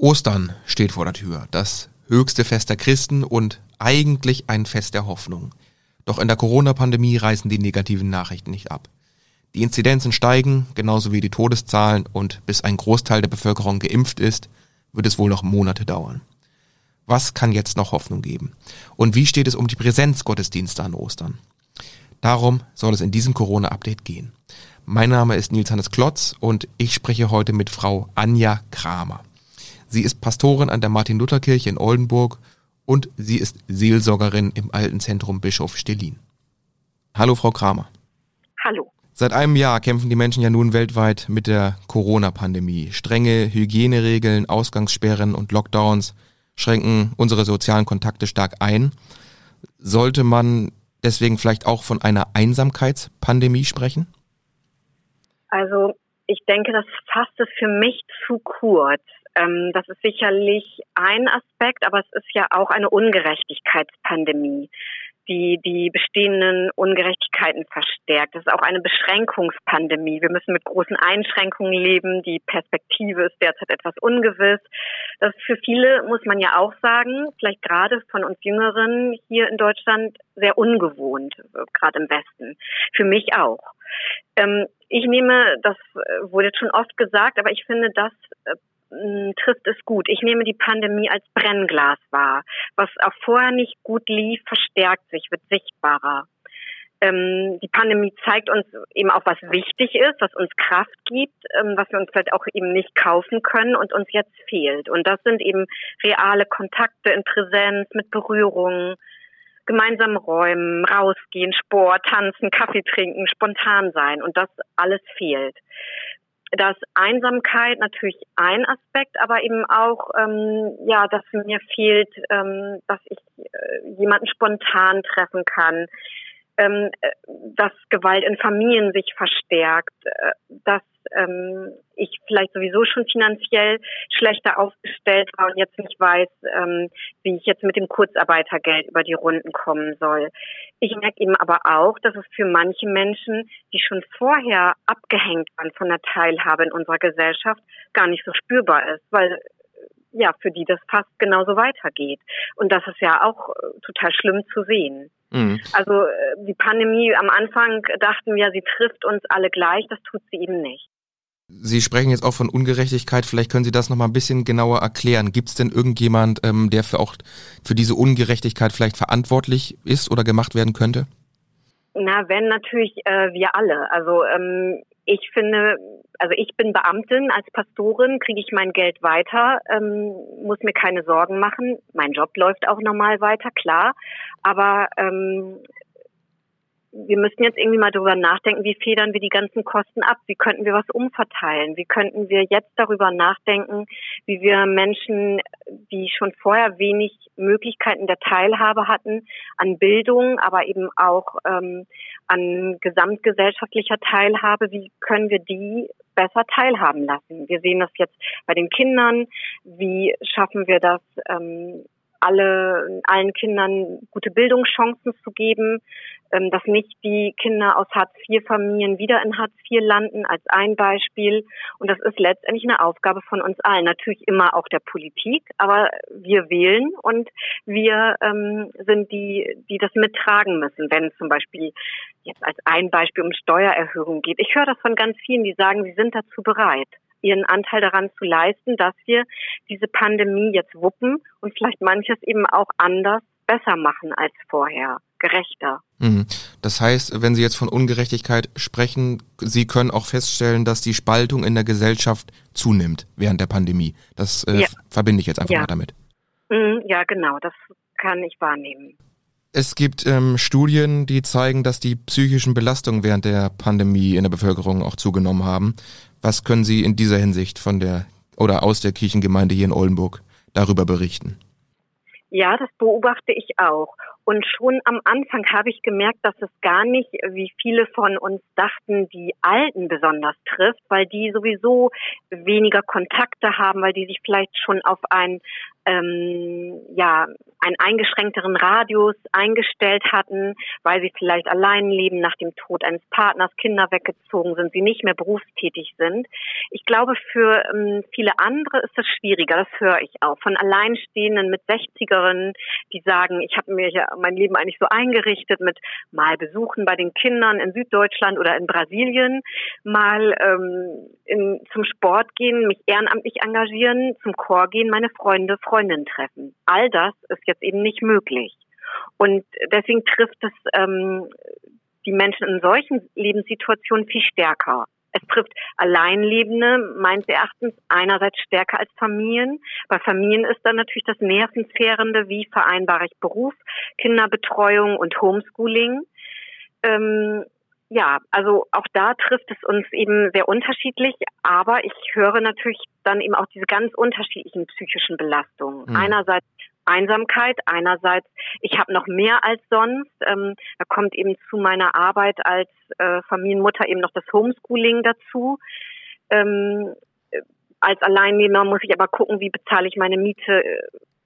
Ostern steht vor der Tür, das höchste Fest der Christen und eigentlich ein Fest der Hoffnung. Doch in der Corona-Pandemie reißen die negativen Nachrichten nicht ab. Die Inzidenzen steigen, genauso wie die Todeszahlen und bis ein Großteil der Bevölkerung geimpft ist, wird es wohl noch Monate dauern. Was kann jetzt noch Hoffnung geben? Und wie steht es um die Präsenzgottesdienste an Ostern? Darum soll es in diesem Corona-Update gehen. Mein Name ist Nils Hannes Klotz und ich spreche heute mit Frau Anja Kramer. Sie ist Pastorin an der Martin-Luther-Kirche in Oldenburg und sie ist Seelsorgerin im Alten Zentrum Bischof Stelin. Hallo, Frau Kramer. Hallo. Seit einem Jahr kämpfen die Menschen ja nun weltweit mit der Corona-Pandemie. Strenge Hygieneregeln, Ausgangssperren und Lockdowns schränken unsere sozialen Kontakte stark ein. Sollte man deswegen vielleicht auch von einer Einsamkeitspandemie sprechen? Also ich denke, das fasst es für mich zu kurz. Ähm, das ist sicherlich ein Aspekt, aber es ist ja auch eine Ungerechtigkeitspandemie, die die bestehenden Ungerechtigkeiten verstärkt. Es ist auch eine Beschränkungspandemie. Wir müssen mit großen Einschränkungen leben. Die Perspektive ist derzeit etwas ungewiss. Das ist für viele, muss man ja auch sagen, vielleicht gerade von uns Jüngeren hier in Deutschland sehr ungewohnt, gerade im Westen. Für mich auch. Ähm, ich nehme, das wurde jetzt schon oft gesagt, aber ich finde, das äh, trifft es gut. Ich nehme die Pandemie als Brennglas wahr. Was auch vorher nicht gut lief, verstärkt sich, wird sichtbarer. Ähm, die Pandemie zeigt uns eben auch, was wichtig ist, was uns Kraft gibt, ähm, was wir uns vielleicht auch eben nicht kaufen können und uns jetzt fehlt. Und das sind eben reale Kontakte in Präsenz, mit Berührungen, gemeinsam räumen, rausgehen, Sport, tanzen, Kaffee trinken, spontan sein. Und das alles fehlt dass Einsamkeit natürlich ein Aspekt, aber eben auch, ähm, ja, dass mir fehlt, ähm, dass ich äh, jemanden spontan treffen kann, ähm, äh, dass Gewalt in Familien sich verstärkt, äh, dass ähm, ich vielleicht sowieso schon finanziell schlechter aufgestellt war und jetzt nicht weiß, ähm, wie ich jetzt mit dem Kurzarbeitergeld über die Runden kommen soll. Ich merke eben aber auch, dass es für manche Menschen, die schon vorher abgehängt waren von der Teilhabe in unserer Gesellschaft, gar nicht so spürbar ist, weil ja, für die das fast genauso weitergeht. Und das ist ja auch äh, total schlimm zu sehen. Mhm. Also äh, die Pandemie am Anfang dachten wir, sie trifft uns alle gleich, das tut sie eben nicht. Sie sprechen jetzt auch von Ungerechtigkeit. Vielleicht können Sie das noch mal ein bisschen genauer erklären. Gibt es denn irgendjemand, ähm, der für auch für diese Ungerechtigkeit vielleicht verantwortlich ist oder gemacht werden könnte? Na, wenn natürlich äh, wir alle. Also ähm, ich finde, also ich bin Beamtin als Pastorin, kriege ich mein Geld weiter, ähm, muss mir keine Sorgen machen. Mein Job läuft auch normal weiter, klar. Aber ähm, wir müssten jetzt irgendwie mal darüber nachdenken, wie federn wir die ganzen Kosten ab? Wie könnten wir was umverteilen? Wie könnten wir jetzt darüber nachdenken, wie wir Menschen, die schon vorher wenig Möglichkeiten der Teilhabe hatten, an Bildung, aber eben auch ähm, an gesamtgesellschaftlicher Teilhabe, wie können wir die besser teilhaben lassen? Wir sehen das jetzt bei den Kindern. Wie schaffen wir das? Ähm, alle, allen Kindern gute Bildungschancen zu geben, dass nicht die Kinder aus Hartz-IV-Familien wieder in Hartz IV landen, als ein Beispiel. Und das ist letztendlich eine Aufgabe von uns allen. Natürlich immer auch der Politik, aber wir wählen und wir ähm, sind die, die das mittragen müssen, wenn zum Beispiel jetzt als ein Beispiel um Steuererhöhung geht. Ich höre das von ganz vielen, die sagen, sie sind dazu bereit ihren Anteil daran zu leisten, dass wir diese Pandemie jetzt wuppen und vielleicht manches eben auch anders besser machen als vorher, gerechter. Mhm. Das heißt, wenn Sie jetzt von Ungerechtigkeit sprechen, Sie können auch feststellen, dass die Spaltung in der Gesellschaft zunimmt während der Pandemie. Das äh, ja. verbinde ich jetzt einfach ja. mal damit. Mhm, ja, genau, das kann ich wahrnehmen. Es gibt ähm, Studien, die zeigen, dass die psychischen Belastungen während der Pandemie in der Bevölkerung auch zugenommen haben. Was können Sie in dieser Hinsicht von der oder aus der Kirchengemeinde hier in Oldenburg darüber berichten? Ja, das beobachte ich auch. Und schon am Anfang habe ich gemerkt, dass es gar nicht, wie viele von uns dachten, die Alten besonders trifft, weil die sowieso weniger Kontakte haben, weil die sich vielleicht schon auf ein ähm, ja einen eingeschränkteren Radius eingestellt hatten, weil sie vielleicht allein leben nach dem Tod eines Partners, Kinder weggezogen sind, sie nicht mehr berufstätig sind. Ich glaube, für ähm, viele andere ist das schwieriger. Das höre ich auch von Alleinstehenden mit 60erinnen, die sagen, ich habe mir ja mein Leben eigentlich so eingerichtet mit mal Besuchen bei den Kindern in Süddeutschland oder in Brasilien, mal ähm, in, zum Sport gehen, mich ehrenamtlich engagieren, zum Chor gehen, meine Freunde, Freundinnen treffen. All das ist jetzt eben nicht möglich. Und deswegen trifft es ähm, die Menschen in solchen Lebenssituationen viel stärker. Es trifft Alleinlebende meines Erachtens einerseits stärker als Familien. Bei Familien ist dann natürlich das Nervenzehrende, wie vereinbare ich Beruf, Kinderbetreuung und Homeschooling. Ähm, ja, also auch da trifft es uns eben sehr unterschiedlich, aber ich höre natürlich dann eben auch diese ganz unterschiedlichen psychischen Belastungen. Mhm. Einerseits Einsamkeit, einerseits ich habe noch mehr als sonst. Ähm, da kommt eben zu meiner Arbeit als äh, Familienmutter eben noch das Homeschooling dazu. Ähm, als Alleinnehmer muss ich aber gucken, wie bezahle ich meine Miete äh,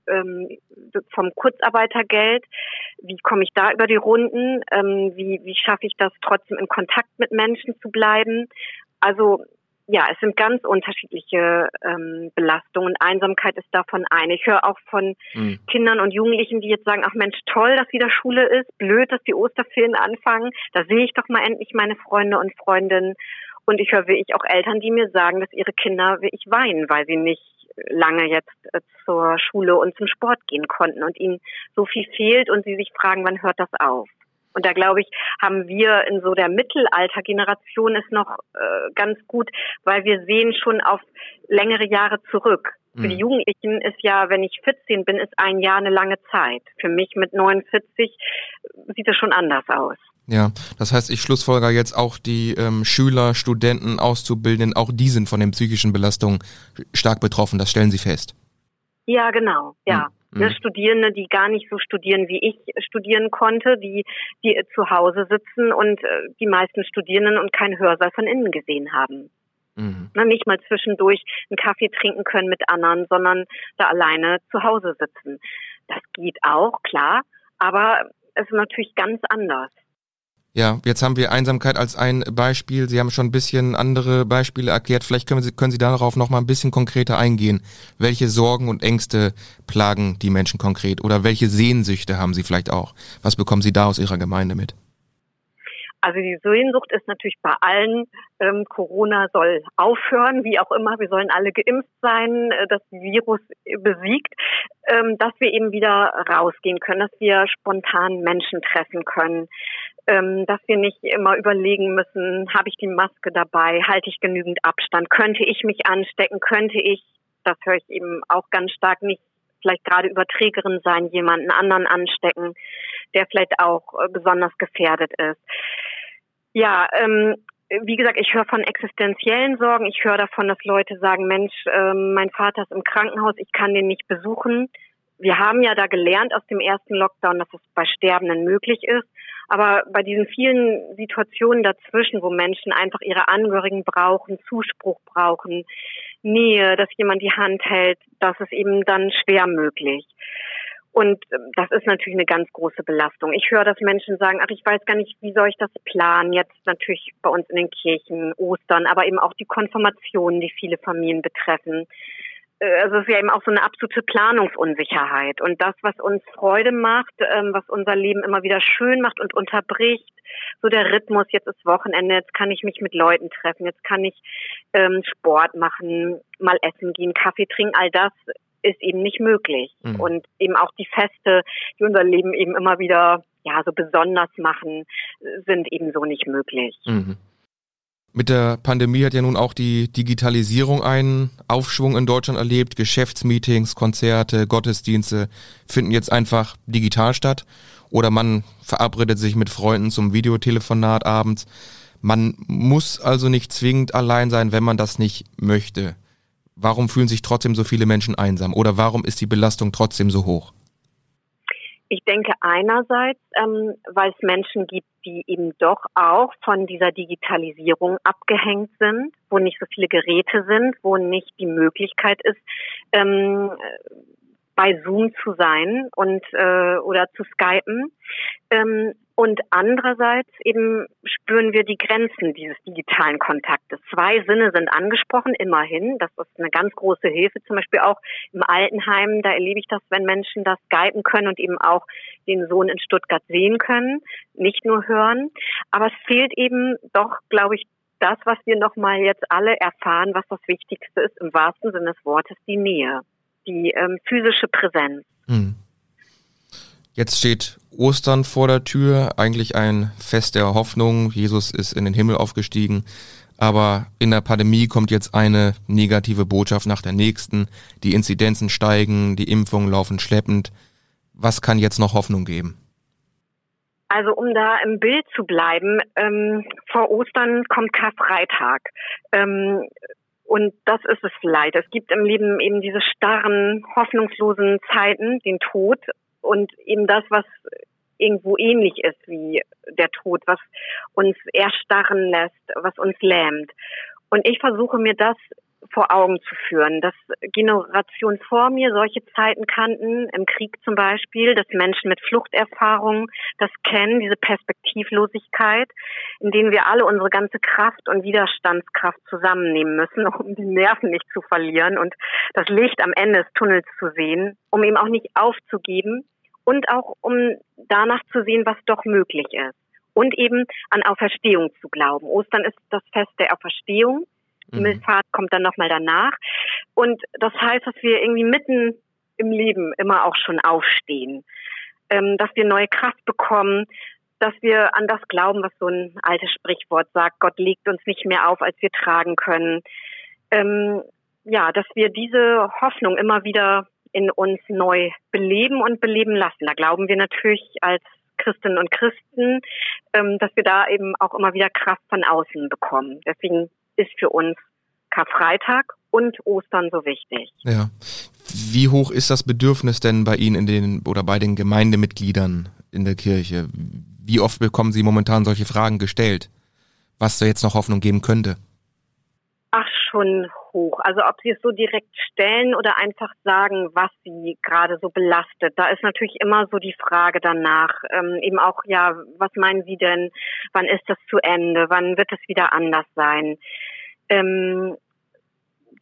ähm, vom Kurzarbeitergeld. Wie komme ich da über die Runden? Ähm, wie, wie schaffe ich das trotzdem in Kontakt mit Menschen zu bleiben? Also ja, es sind ganz unterschiedliche ähm, Belastungen. Einsamkeit ist davon eine. Ich höre auch von mhm. Kindern und Jugendlichen, die jetzt sagen, ach Mensch, toll, dass wieder Schule ist, blöd, dass die Osterferien anfangen. Da sehe ich doch mal endlich meine Freunde und Freundinnen. Und ich höre wirklich auch Eltern, die mir sagen, dass ihre Kinder wirklich weinen, weil sie nicht lange jetzt äh, zur Schule und zum Sport gehen konnten und ihnen so viel fehlt und sie sich fragen, wann hört das auf? Und da glaube ich, haben wir in so der Mittelaltergeneration es noch äh, ganz gut, weil wir sehen schon auf längere Jahre zurück. Für die mhm. Jugendlichen ist ja, wenn ich 14 bin, ist ein Jahr eine lange Zeit. Für mich mit 49 sieht es schon anders aus. Ja, das heißt, ich schlussfolger jetzt auch die ähm, Schüler, Studenten, Auszubildenden, auch die sind von den psychischen Belastungen stark betroffen, das stellen Sie fest. Ja, genau, ja. Mhm. Ne, Studierende, die gar nicht so studieren, wie ich studieren konnte, die, die zu Hause sitzen und äh, die meisten Studierenden und keinen Hörsaal von innen gesehen haben. Mhm. Ne, nicht mal zwischendurch einen Kaffee trinken können mit anderen, sondern da alleine zu Hause sitzen. Das geht auch, klar, aber es ist natürlich ganz anders. Ja, jetzt haben wir Einsamkeit als ein Beispiel. Sie haben schon ein bisschen andere Beispiele erklärt. Vielleicht können Sie, können Sie darauf noch mal ein bisschen konkreter eingehen. Welche Sorgen und Ängste plagen die Menschen konkret? Oder welche Sehnsüchte haben Sie vielleicht auch? Was bekommen Sie da aus Ihrer Gemeinde mit? Also die Sehnsucht ist natürlich bei allen, ähm, Corona soll aufhören, wie auch immer, wir sollen alle geimpft sein, äh, das Virus besiegt, ähm, dass wir eben wieder rausgehen können, dass wir spontan Menschen treffen können, ähm, dass wir nicht immer überlegen müssen, habe ich die Maske dabei, halte ich genügend Abstand, könnte ich mich anstecken, könnte ich, das höre ich eben auch ganz stark nicht, vielleicht gerade Überträgerin sein, jemanden anderen anstecken, der vielleicht auch äh, besonders gefährdet ist. Ja, ähm, wie gesagt, ich höre von existenziellen Sorgen. Ich höre davon, dass Leute sagen, Mensch, äh, mein Vater ist im Krankenhaus, ich kann den nicht besuchen. Wir haben ja da gelernt aus dem ersten Lockdown, dass es bei Sterbenden möglich ist. Aber bei diesen vielen Situationen dazwischen, wo Menschen einfach ihre Angehörigen brauchen, Zuspruch brauchen, Nähe, dass jemand die Hand hält, das ist eben dann schwer möglich. Und ähm, das ist natürlich eine ganz große Belastung. Ich höre, dass Menschen sagen, ach, ich weiß gar nicht, wie soll ich das planen? Jetzt natürlich bei uns in den Kirchen, Ostern, aber eben auch die Konfirmationen, die viele Familien betreffen. Äh, also es ist ja eben auch so eine absolute Planungsunsicherheit. Und das, was uns Freude macht, ähm, was unser Leben immer wieder schön macht und unterbricht, so der Rhythmus, jetzt ist Wochenende, jetzt kann ich mich mit Leuten treffen, jetzt kann ich ähm, Sport machen, mal essen gehen, Kaffee trinken, all das ist eben nicht möglich. Mhm. Und eben auch die Feste, die unser Leben eben immer wieder ja so besonders machen, sind ebenso nicht möglich. Mhm. Mit der Pandemie hat ja nun auch die Digitalisierung einen Aufschwung in Deutschland erlebt. Geschäftsmeetings, Konzerte, Gottesdienste finden jetzt einfach digital statt. Oder man verabredet sich mit Freunden zum Videotelefonat abends. Man muss also nicht zwingend allein sein, wenn man das nicht möchte. Warum fühlen sich trotzdem so viele Menschen einsam? Oder warum ist die Belastung trotzdem so hoch? Ich denke einerseits, ähm, weil es Menschen gibt, die eben doch auch von dieser Digitalisierung abgehängt sind, wo nicht so viele Geräte sind, wo nicht die Möglichkeit ist, ähm, bei Zoom zu sein und äh, oder zu skypen. Ähm, und andererseits eben spüren wir die Grenzen dieses digitalen Kontaktes. Zwei Sinne sind angesprochen, immerhin. Das ist eine ganz große Hilfe. Zum Beispiel auch im Altenheim, da erlebe ich das, wenn Menschen das skypen können und eben auch den Sohn in Stuttgart sehen können, nicht nur hören. Aber es fehlt eben doch, glaube ich, das, was wir nochmal jetzt alle erfahren, was das Wichtigste ist, im wahrsten Sinne des Wortes, die Nähe, die ähm, physische Präsenz. Hm. Jetzt steht Ostern vor der Tür, eigentlich ein Fest der Hoffnung. Jesus ist in den Himmel aufgestiegen. Aber in der Pandemie kommt jetzt eine negative Botschaft nach der nächsten. Die Inzidenzen steigen, die Impfungen laufen schleppend. Was kann jetzt noch Hoffnung geben? Also um da im Bild zu bleiben, ähm, vor Ostern kommt Karfreitag. Ähm, und das ist es leid. Es gibt im Leben eben diese starren, hoffnungslosen Zeiten, den Tod und eben das, was irgendwo ähnlich ist wie der Tod, was uns erstarren lässt, was uns lähmt. Und ich versuche mir das vor Augen zu führen, dass Generationen vor mir solche Zeiten kannten, im Krieg zum Beispiel, dass Menschen mit Fluchterfahrung das kennen, diese Perspektivlosigkeit, in denen wir alle unsere ganze Kraft und Widerstandskraft zusammennehmen müssen, um die Nerven nicht zu verlieren und das Licht am Ende des Tunnels zu sehen, um eben auch nicht aufzugeben und auch um danach zu sehen, was doch möglich ist. Und eben an Auferstehung zu glauben. Ostern ist das Fest der Auferstehung. Die mhm. Kommt dann nochmal danach. Und das heißt, dass wir irgendwie mitten im Leben immer auch schon aufstehen. Ähm, dass wir neue Kraft bekommen, dass wir an das glauben, was so ein altes Sprichwort sagt, Gott legt uns nicht mehr auf, als wir tragen können. Ähm, ja, dass wir diese Hoffnung immer wieder in uns neu beleben und beleben lassen. Da glauben wir natürlich als Christinnen und Christen, ähm, dass wir da eben auch immer wieder Kraft von außen bekommen. Deswegen ist für uns Karfreitag und Ostern so wichtig. Ja. Wie hoch ist das Bedürfnis denn bei Ihnen in den oder bei den Gemeindemitgliedern in der Kirche? Wie oft bekommen Sie momentan solche Fragen gestellt, was da jetzt noch Hoffnung geben könnte? Ach, schon hoch. Also ob sie es so direkt stellen oder einfach sagen, was sie gerade so belastet. Da ist natürlich immer so die Frage danach. Ähm, eben auch, ja, was meinen Sie denn? Wann ist das zu Ende? Wann wird es wieder anders sein? Ähm,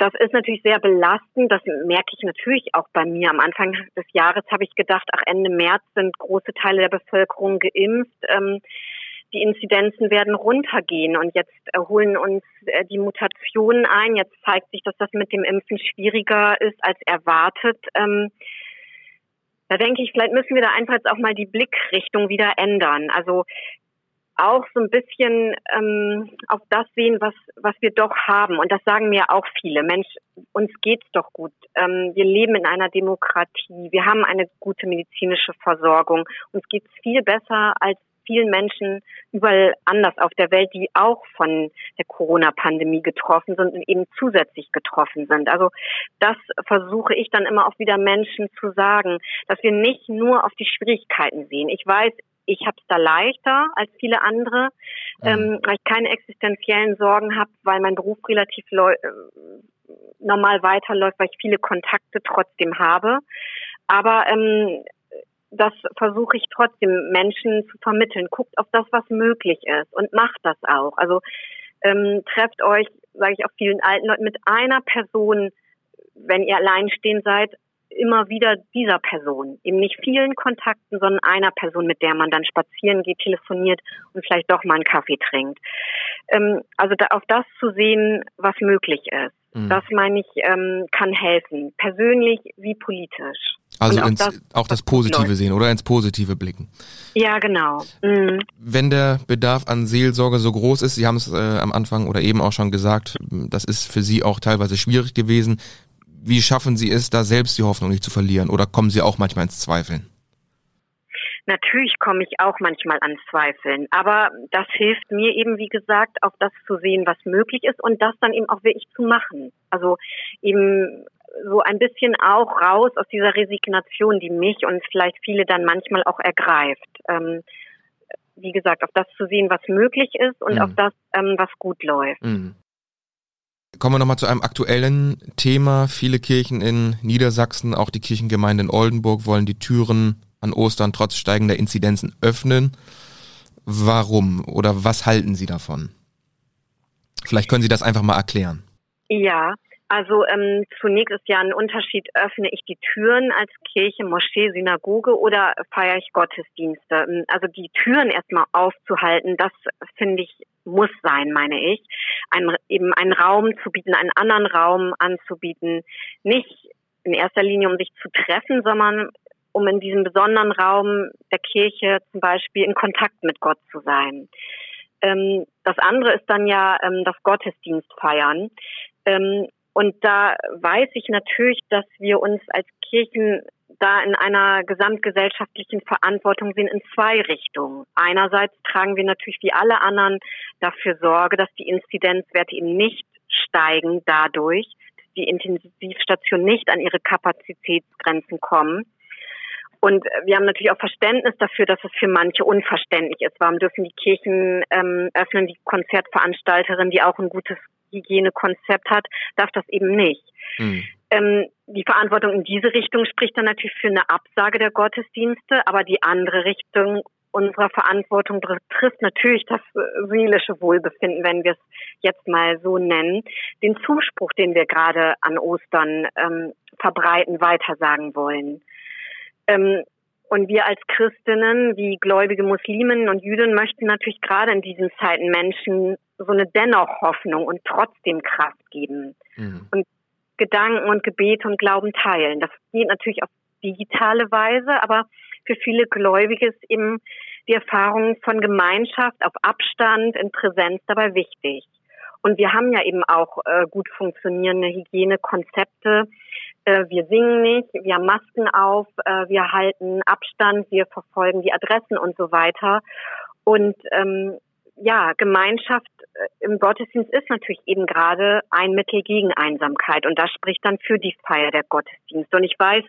das ist natürlich sehr belastend. Das merke ich natürlich auch bei mir. Am Anfang des Jahres habe ich gedacht, ach Ende März sind große Teile der Bevölkerung geimpft. Ähm, die Inzidenzen werden runtergehen und jetzt holen uns äh, die Mutationen ein. Jetzt zeigt sich, dass das mit dem Impfen schwieriger ist als erwartet. Ähm, da denke ich, vielleicht müssen wir da einfach jetzt auch mal die Blickrichtung wieder ändern. Also auch so ein bisschen ähm, auf das sehen, was, was wir doch haben. Und das sagen mir auch viele. Mensch, uns geht's doch gut. Ähm, wir leben in einer Demokratie. Wir haben eine gute medizinische Versorgung. Uns geht's viel besser als vielen Menschen überall anders auf der Welt, die auch von der Corona-Pandemie getroffen sind und eben zusätzlich getroffen sind. Also das versuche ich dann immer auch wieder Menschen zu sagen, dass wir nicht nur auf die Schwierigkeiten sehen. Ich weiß, ich habe es da leichter als viele andere, mhm. ähm, weil ich keine existenziellen Sorgen habe, weil mein Beruf relativ äh, normal weiterläuft, weil ich viele Kontakte trotzdem habe. Aber ähm, das versuche ich trotzdem Menschen zu vermitteln. Guckt auf das, was möglich ist und macht das auch. Also ähm, trefft euch, sage ich auch vielen alten Leuten, mit einer Person, wenn ihr alleinstehend seid, immer wieder dieser Person. Eben nicht vielen Kontakten, sondern einer Person, mit der man dann spazieren geht, telefoniert und vielleicht doch mal einen Kaffee trinkt. Ähm, also da, auf das zu sehen, was möglich ist. Mhm. Das meine ich, ähm, kann helfen. Persönlich wie politisch. Also auch, ins, das, auch das Positive sehen oder ins Positive blicken. Ja, genau. Mhm. Wenn der Bedarf an Seelsorge so groß ist, Sie haben es äh, am Anfang oder eben auch schon gesagt, das ist für Sie auch teilweise schwierig gewesen. Wie schaffen Sie es, da selbst die Hoffnung nicht zu verlieren oder kommen Sie auch manchmal ins Zweifeln? Natürlich komme ich auch manchmal an Zweifeln, aber das hilft mir eben, wie gesagt, auf das zu sehen, was möglich ist und das dann eben auch wirklich zu machen. Also eben so ein bisschen auch raus aus dieser Resignation, die mich und vielleicht viele dann manchmal auch ergreift. Ähm, wie gesagt, auf das zu sehen, was möglich ist und mhm. auf das, ähm, was gut läuft. Mhm. Kommen wir nochmal zu einem aktuellen Thema. Viele Kirchen in Niedersachsen, auch die Kirchengemeinde in Oldenburg, wollen die Türen an Ostern trotz steigender Inzidenzen öffnen. Warum oder was halten Sie davon? Vielleicht können Sie das einfach mal erklären. Ja, also ähm, zunächst ist ja ein Unterschied, öffne ich die Türen als Kirche, Moschee, Synagoge oder feiere ich Gottesdienste. Ähm, also die Türen erstmal aufzuhalten, das finde ich muss sein, meine ich. Ein, eben einen Raum zu bieten, einen anderen Raum anzubieten. Nicht in erster Linie, um sich zu treffen, sondern um in diesem besonderen Raum der Kirche zum Beispiel in Kontakt mit Gott zu sein. Ähm, das andere ist dann ja ähm, das Gottesdienst feiern. Ähm, und da weiß ich natürlich, dass wir uns als Kirchen da in einer gesamtgesellschaftlichen Verantwortung sehen in zwei Richtungen. Einerseits tragen wir natürlich wie alle anderen dafür Sorge, dass die Inzidenzwerte eben nicht steigen dadurch, dass die Intensivstationen nicht an ihre Kapazitätsgrenzen kommen. Und wir haben natürlich auch Verständnis dafür, dass es für manche unverständlich ist. Warum dürfen die Kirchen ähm, öffnen, die Konzertveranstalterin, die auch ein gutes Hygienekonzept hat, darf das eben nicht. Mhm. Ähm, die Verantwortung in diese Richtung spricht dann natürlich für eine Absage der Gottesdienste, aber die andere Richtung unserer Verantwortung betrifft natürlich das äh, seelische Wohlbefinden, wenn wir es jetzt mal so nennen, den Zuspruch, den wir gerade an Ostern ähm, verbreiten, weitersagen wollen. Ähm, und wir als Christinnen, wie gläubige Musliminnen und Jüdinnen möchten natürlich gerade in diesen Zeiten Menschen so eine dennoch Hoffnung und trotzdem Kraft geben. Mhm. Und Gedanken und Gebete und Glauben teilen. Das geht natürlich auf digitale Weise, aber für viele Gläubige ist eben die Erfahrung von Gemeinschaft auf Abstand in Präsenz dabei wichtig. Und wir haben ja eben auch äh, gut funktionierende Hygienekonzepte, wir singen nicht, wir haben Masken auf, äh, wir halten Abstand, wir verfolgen die Adressen und so weiter. Und ähm, ja, Gemeinschaft äh, im Gottesdienst ist natürlich eben gerade ein Mittel gegen Einsamkeit und das spricht dann für die Feier der Gottesdienste. Und ich weiß,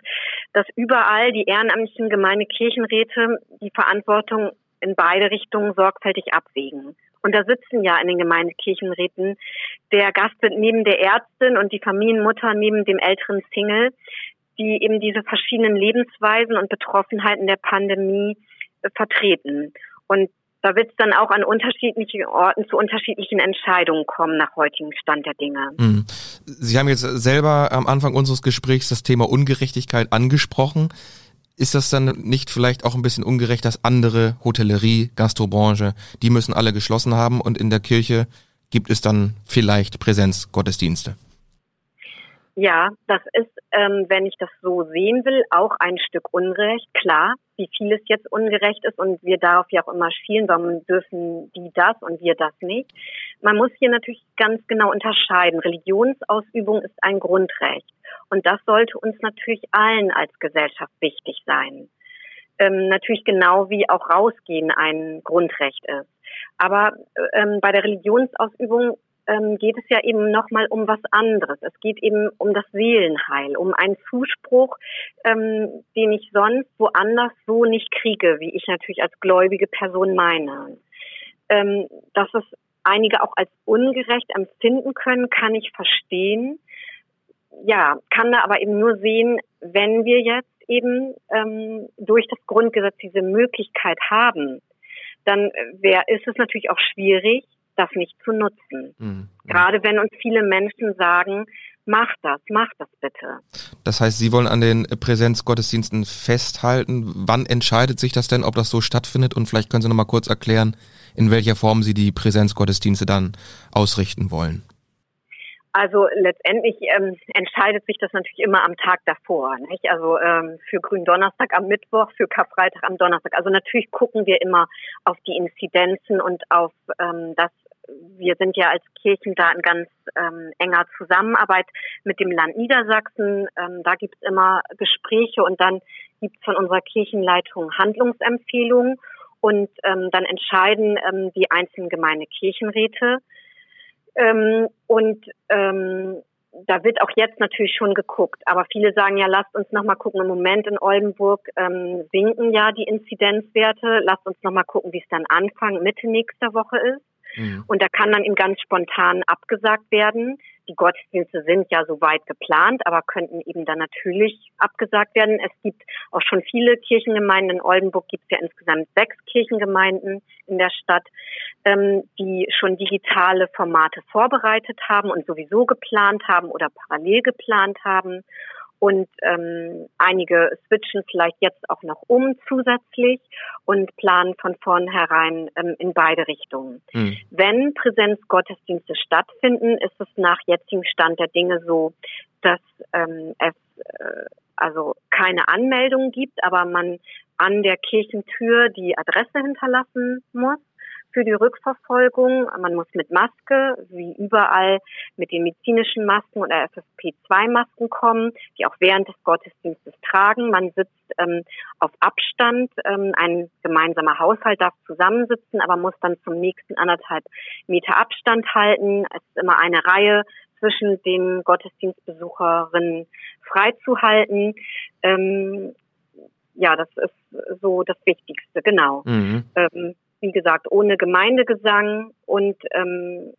dass überall die ehrenamtlichen Gemeindekirchenräte die Verantwortung in beide Richtungen sorgfältig abwägen. Und da sitzen ja in den Gemeindekirchenräten der Gastwirt neben der Ärztin und die Familienmutter neben dem älteren Single, die eben diese verschiedenen Lebensweisen und Betroffenheiten der Pandemie äh, vertreten. Und da wird es dann auch an unterschiedlichen Orten zu unterschiedlichen Entscheidungen kommen nach heutigem Stand der Dinge. Hm. Sie haben jetzt selber am Anfang unseres Gesprächs das Thema Ungerechtigkeit angesprochen. Ist das dann nicht vielleicht auch ein bisschen ungerecht, dass andere Hotellerie, Gastrobranche, die müssen alle geschlossen haben und in der Kirche gibt es dann vielleicht Präsenzgottesdienste? Ja, das ist, ähm, wenn ich das so sehen will, auch ein Stück Unrecht. Klar, wie vieles jetzt ungerecht ist und wir darauf ja auch immer schielen, warum dürfen die das und wir das nicht. Man muss hier natürlich ganz genau unterscheiden. Religionsausübung ist ein Grundrecht. Und das sollte uns natürlich allen als Gesellschaft wichtig sein. Ähm, natürlich genau wie auch rausgehen ein Grundrecht ist. Aber ähm, bei der Religionsausübung ähm, geht es ja eben nochmal um was anderes. Es geht eben um das Seelenheil, um einen Zuspruch, ähm, den ich sonst woanders so nicht kriege, wie ich natürlich als gläubige Person meine. Ähm, dass es einige auch als ungerecht empfinden können, kann ich verstehen ja, kann da aber eben nur sehen, wenn wir jetzt eben ähm, durch das Grundgesetz diese Möglichkeit haben, dann wär, ist es natürlich auch schwierig, das nicht zu nutzen. Mhm. Gerade wenn uns viele Menschen sagen, mach das, mach das bitte. Das heißt, Sie wollen an den Präsenzgottesdiensten festhalten. Wann entscheidet sich das denn, ob das so stattfindet? Und vielleicht können Sie noch mal kurz erklären, in welcher Form Sie die Präsenzgottesdienste dann ausrichten wollen. Also letztendlich ähm, entscheidet sich das natürlich immer am Tag davor. Nicht? Also ähm, für Gründonnerstag am Mittwoch, für Karfreitag am Donnerstag. Also natürlich gucken wir immer auf die Inzidenzen und auf ähm, das. Wir sind ja als Kirchen da in ganz ähm, enger Zusammenarbeit mit dem Land Niedersachsen. Ähm, da gibt's immer Gespräche und dann gibt's von unserer Kirchenleitung Handlungsempfehlungen und ähm, dann entscheiden ähm, die einzelnen Gemeindekirchenräte. Ähm, und ähm, da wird auch jetzt natürlich schon geguckt. Aber viele sagen ja, lasst uns nochmal gucken. Im Moment in Oldenburg ähm, sinken ja die Inzidenzwerte. Lasst uns nochmal gucken, wie es dann Anfang, Mitte nächster Woche ist. Mhm. Und da kann dann eben ganz spontan abgesagt werden. die Gottesdienste sind ja soweit geplant, aber könnten eben dann natürlich abgesagt werden. Es gibt auch schon viele Kirchengemeinden. In Oldenburg gibt es ja insgesamt sechs Kirchengemeinden in der Stadt, ähm, die schon digitale Formate vorbereitet haben und sowieso geplant haben oder parallel geplant haben und ähm, einige switchen vielleicht jetzt auch noch um zusätzlich und planen von vornherein ähm, in beide Richtungen. Mhm. Wenn Präsenzgottesdienste stattfinden, ist es nach jetzigem Stand der Dinge so, dass ähm, es äh, also keine Anmeldung gibt, aber man an der Kirchentür die Adresse hinterlassen muss für die Rückverfolgung. Man muss mit Maske, wie überall, mit den medizinischen Masken oder FFP2-Masken kommen, die auch während des Gottesdienstes tragen. Man sitzt ähm, auf Abstand. Ähm, ein gemeinsamer Haushalt darf zusammensitzen, aber muss dann zum nächsten anderthalb Meter Abstand halten. Es ist immer eine Reihe zwischen den Gottesdienstbesucherinnen freizuhalten. Ähm, ja, das ist so das Wichtigste, genau. Mhm. Ähm, wie gesagt, ohne Gemeindegesang und ähm,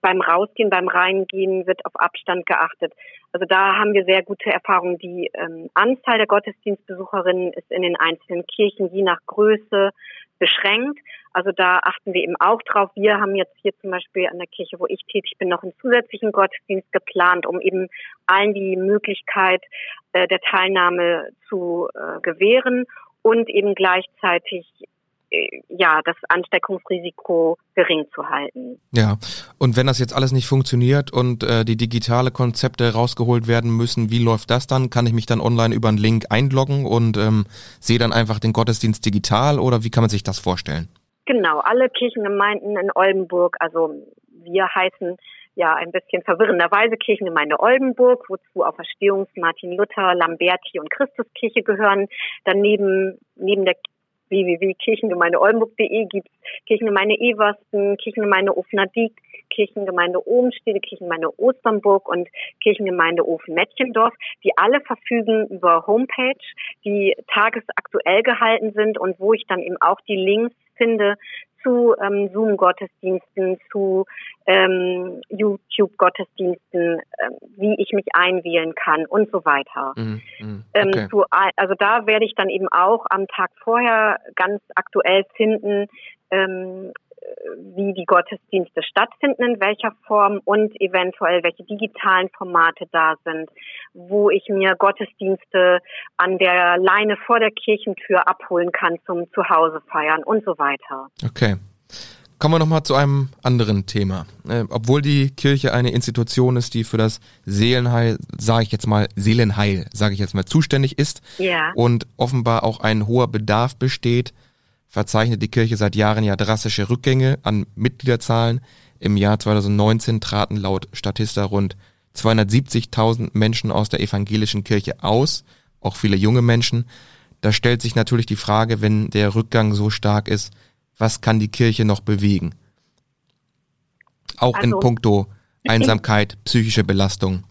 beim Rausgehen, beim Reingehen wird auf Abstand geachtet. Also da haben wir sehr gute Erfahrungen. Die ähm, Anzahl der Gottesdienstbesucherinnen ist in den einzelnen Kirchen je nach Größe beschränkt. Also da achten wir eben auch drauf. Wir haben jetzt hier zum Beispiel an der Kirche, wo ich tätig bin, noch einen zusätzlichen Gottesdienst geplant, um eben allen die Möglichkeit äh, der Teilnahme zu äh, gewähren und eben gleichzeitig ja, das Ansteckungsrisiko gering zu halten. Ja, und wenn das jetzt alles nicht funktioniert und äh, die digitale Konzepte rausgeholt werden müssen, wie läuft das dann? Kann ich mich dann online über einen Link einloggen und ähm, sehe dann einfach den Gottesdienst digital oder wie kann man sich das vorstellen? Genau, alle Kirchengemeinden in Oldenburg, also wir heißen ja ein bisschen verwirrenderweise Kirchengemeinde Oldenburg, wozu auch Verstehungs Martin Luther, Lamberti und Christuskirche gehören. Daneben neben der www.kirchengemeindeoldenburg.de gibt es Kirchengemeinde Eversten, Kirchengemeinde Ofenadik, Kirchengemeinde Obenstede, Kirchengemeinde Osternburg und Kirchengemeinde Ofen-Mettchendorf, die alle verfügen über Homepage, die tagesaktuell gehalten sind und wo ich dann eben auch die Links finde zu ähm, Zoom-Gottesdiensten, zu ähm, YouTube-Gottesdiensten, äh, wie ich mich einwählen kann und so weiter. Mm, mm, okay. ähm, zu, also da werde ich dann eben auch am Tag vorher ganz aktuell finden, ähm, wie die Gottesdienste stattfinden, in welcher Form und eventuell welche digitalen Formate da sind, wo ich mir Gottesdienste an der Leine vor der Kirchentür abholen kann zum Zuhause feiern und so weiter. Okay. Kommen wir nochmal zu einem anderen Thema. Äh, obwohl die Kirche eine Institution ist, die für das Seelenheil, sage ich jetzt mal, Seelenheil, sage ich jetzt mal, zuständig ist ja. und offenbar auch ein hoher Bedarf besteht, verzeichnet die Kirche seit Jahren ja drastische Rückgänge an Mitgliederzahlen. Im Jahr 2019 traten laut Statista rund 270.000 Menschen aus der evangelischen Kirche aus, auch viele junge Menschen. Da stellt sich natürlich die Frage, wenn der Rückgang so stark ist, was kann die Kirche noch bewegen? Auch also, in puncto Einsamkeit, psychische Belastung.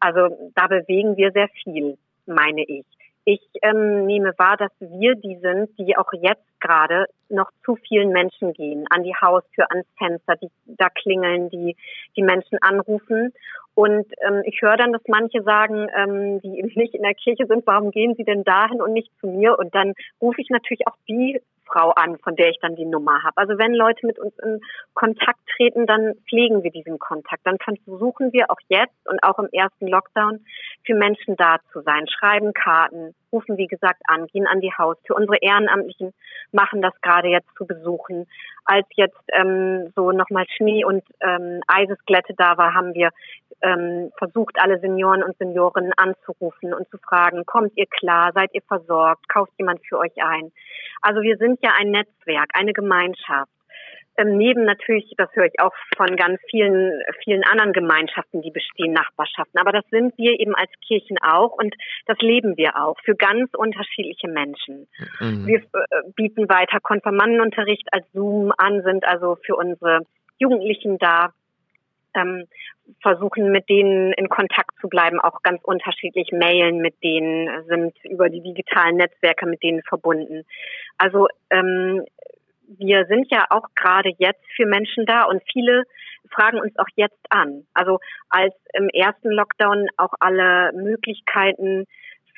Also da bewegen wir sehr viel, meine ich. Ich ähm, nehme wahr, dass wir die sind, die auch jetzt gerade noch zu vielen Menschen gehen, an die Haustür, ans Fenster, die da klingeln, die die Menschen anrufen. Und ähm, ich höre dann, dass manche sagen, ähm, die eben nicht in der Kirche sind, warum gehen sie denn dahin und nicht zu mir? Und dann rufe ich natürlich auch die Frau an, von der ich dann die Nummer habe. Also wenn Leute mit uns in Kontakt treten, dann pflegen wir diesen Kontakt. Dann versuchen wir auch jetzt und auch im ersten Lockdown für Menschen da zu sein, schreiben Karten, rufen wie gesagt an, gehen an die Haustür. Unsere Ehrenamtlichen machen das gerade jetzt zu besuchen. Als jetzt ähm, so nochmal Schnee und ähm, Eisesglätte da war, haben wir ähm, versucht, alle Senioren und Seniorinnen anzurufen und zu fragen, kommt ihr klar, seid ihr versorgt, kauft jemand für euch ein. Also wir sind ja ein Netzwerk, eine Gemeinschaft. Ähm, neben natürlich, das höre ich auch von ganz vielen, vielen anderen Gemeinschaften, die bestehen, Nachbarschaften. Aber das sind wir eben als Kirchen auch und das leben wir auch für ganz unterschiedliche Menschen. Mhm. Wir äh, bieten weiter Konfirmandenunterricht als Zoom an, sind also für unsere Jugendlichen da, ähm, versuchen mit denen in Kontakt zu bleiben, auch ganz unterschiedlich mailen mit denen, sind über die digitalen Netzwerke mit denen verbunden. Also ähm, wir sind ja auch gerade jetzt für Menschen da und viele fragen uns auch jetzt an. Also als im ersten Lockdown auch alle Möglichkeiten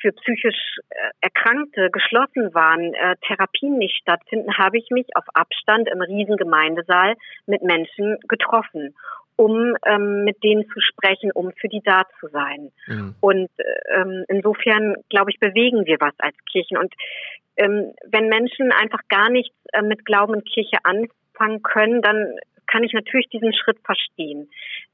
für psychisch äh, Erkrankte geschlossen waren, äh, Therapien nicht stattfinden, habe ich mich auf Abstand im Riesengemeindesaal mit Menschen getroffen um ähm, mit denen zu sprechen, um für die da zu sein. Mhm. Und ähm, insofern, glaube ich, bewegen wir was als Kirchen. Und ähm, wenn Menschen einfach gar nichts äh, mit Glauben und Kirche anfangen können, dann kann ich natürlich diesen Schritt verstehen.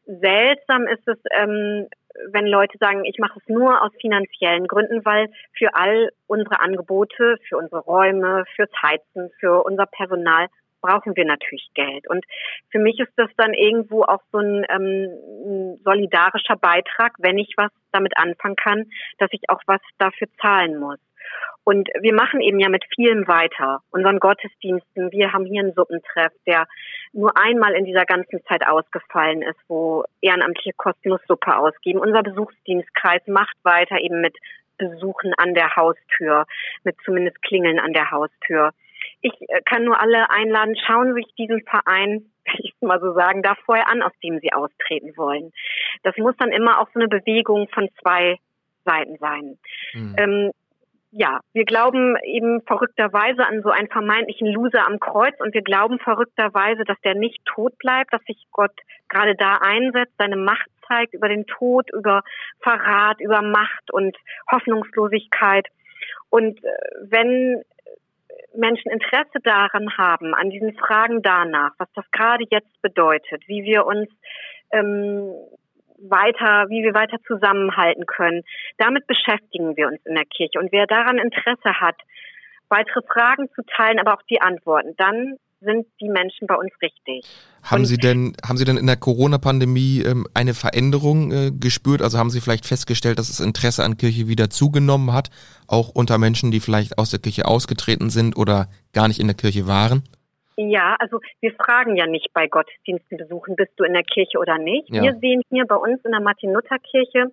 Seltsam ist es, ähm, wenn Leute sagen, ich mache es nur aus finanziellen Gründen, weil für all unsere Angebote, für unsere Räume, fürs Heizen, für unser Personal brauchen wir natürlich Geld. Und für mich ist das dann irgendwo auch so ein, ähm, solidarischer Beitrag, wenn ich was damit anfangen kann, dass ich auch was dafür zahlen muss. Und wir machen eben ja mit vielem weiter, unseren Gottesdiensten. Wir haben hier einen Suppentreff, der nur einmal in dieser ganzen Zeit ausgefallen ist, wo Ehrenamtliche kostenlos Suppe ausgeben. Unser Besuchsdienstkreis macht weiter eben mit Besuchen an der Haustür, mit zumindest Klingeln an der Haustür ich äh, kann nur alle einladen, schauen Sie sich diesen Verein, ich mal so sagen darf, vorher an, aus dem Sie austreten wollen. Das muss dann immer auch so eine Bewegung von zwei Seiten sein. Mhm. Ähm, ja, wir glauben eben verrückterweise an so einen vermeintlichen Loser am Kreuz und wir glauben verrückterweise, dass der nicht tot bleibt, dass sich Gott gerade da einsetzt, seine Macht zeigt über den Tod, über Verrat, über Macht und Hoffnungslosigkeit. Und äh, wenn Menschen Interesse daran haben, an diesen Fragen danach, was das gerade jetzt bedeutet, wie wir uns ähm, weiter, wie wir weiter zusammenhalten können. Damit beschäftigen wir uns in der Kirche. Und wer daran Interesse hat, weitere Fragen zu teilen, aber auch die Antworten, dann sind die Menschen bei uns richtig. Haben Und Sie denn, haben Sie denn in der Corona-Pandemie ähm, eine Veränderung äh, gespürt? Also haben Sie vielleicht festgestellt, dass das Interesse an Kirche wieder zugenommen hat, auch unter Menschen, die vielleicht aus der Kirche ausgetreten sind oder gar nicht in der Kirche waren? Ja, also wir fragen ja nicht bei Gottesdiensten besuchen, bist du in der Kirche oder nicht. Ja. Wir sehen hier bei uns in der Martin-Luther-Kirche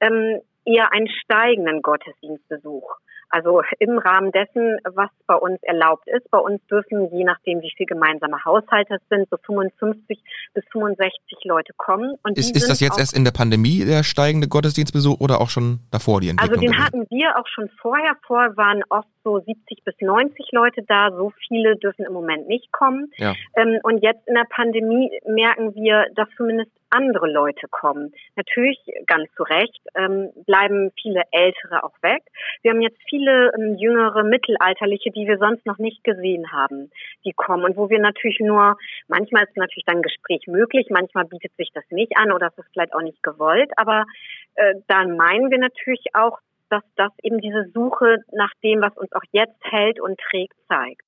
ähm, eher einen steigenden Gottesdienstbesuch. Also im Rahmen dessen, was bei uns erlaubt ist. Bei uns dürfen, je nachdem, wie viele gemeinsame Haushalte es sind, so 55 bis 65 Leute kommen. Und ist, ist das jetzt erst in der Pandemie der steigende Gottesdienstbesuch oder auch schon davor die Entwicklung? Also den hatten wir auch schon vorher. Vorher waren oft so 70 bis 90 Leute da. So viele dürfen im Moment nicht kommen. Ja. Ähm, und jetzt in der Pandemie merken wir, dass zumindest andere Leute kommen. Natürlich, ganz zu Recht, ähm, bleiben viele Ältere auch weg. Wir haben jetzt viele ähm, jüngere, mittelalterliche, die wir sonst noch nicht gesehen haben, die kommen und wo wir natürlich nur, manchmal ist natürlich dann ein Gespräch möglich, manchmal bietet sich das nicht an oder es ist vielleicht auch nicht gewollt, aber äh, dann meinen wir natürlich auch, dass das eben diese Suche nach dem, was uns auch jetzt hält und trägt, zeigt.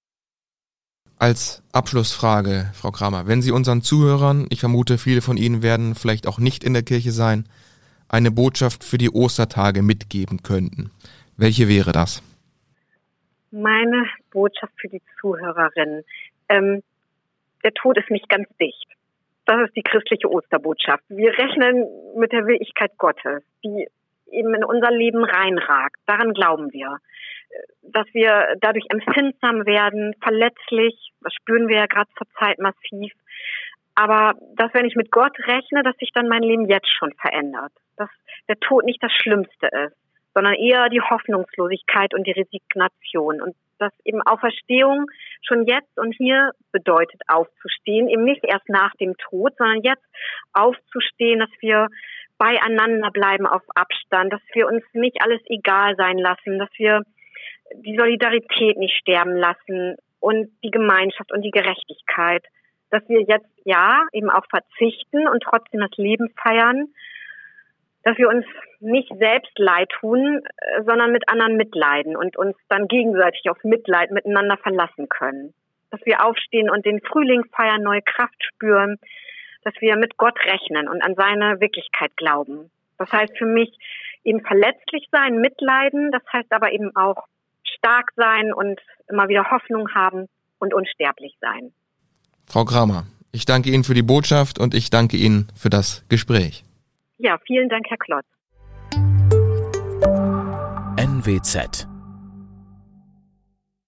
Als Abschlussfrage, Frau Kramer, wenn Sie unseren Zuhörern, ich vermute, viele von Ihnen werden vielleicht auch nicht in der Kirche sein, eine Botschaft für die Ostertage mitgeben könnten, welche wäre das? Meine Botschaft für die Zuhörerinnen. Ähm, der Tod ist nicht ganz dicht. Das ist die christliche Osterbotschaft. Wir rechnen mit der Willigkeit Gottes, die eben in unser Leben reinragt. Daran glauben wir dass wir dadurch empfindsam werden, verletzlich, das spüren wir ja gerade zur Zeit massiv. Aber dass wenn ich mit Gott rechne, dass sich dann mein Leben jetzt schon verändert, dass der Tod nicht das Schlimmste ist, sondern eher die Hoffnungslosigkeit und die Resignation und dass eben Auferstehung schon jetzt und hier bedeutet aufzustehen, eben nicht erst nach dem Tod, sondern jetzt aufzustehen, dass wir beieinander bleiben auf Abstand, dass wir uns nicht alles egal sein lassen, dass wir die Solidarität nicht sterben lassen und die Gemeinschaft und die Gerechtigkeit, dass wir jetzt ja eben auch verzichten und trotzdem das Leben feiern, dass wir uns nicht selbst leid tun, sondern mit anderen mitleiden und uns dann gegenseitig auf Mitleid miteinander verlassen können. Dass wir aufstehen und den Frühling feiern, neue Kraft spüren, dass wir mit Gott rechnen und an seine Wirklichkeit glauben. Das heißt für mich eben verletzlich sein, mitleiden, das heißt aber eben auch stark sein und immer wieder Hoffnung haben und unsterblich sein. Frau Kramer, ich danke Ihnen für die Botschaft und ich danke Ihnen für das Gespräch. Ja, vielen Dank, Herr Klotz. NWZ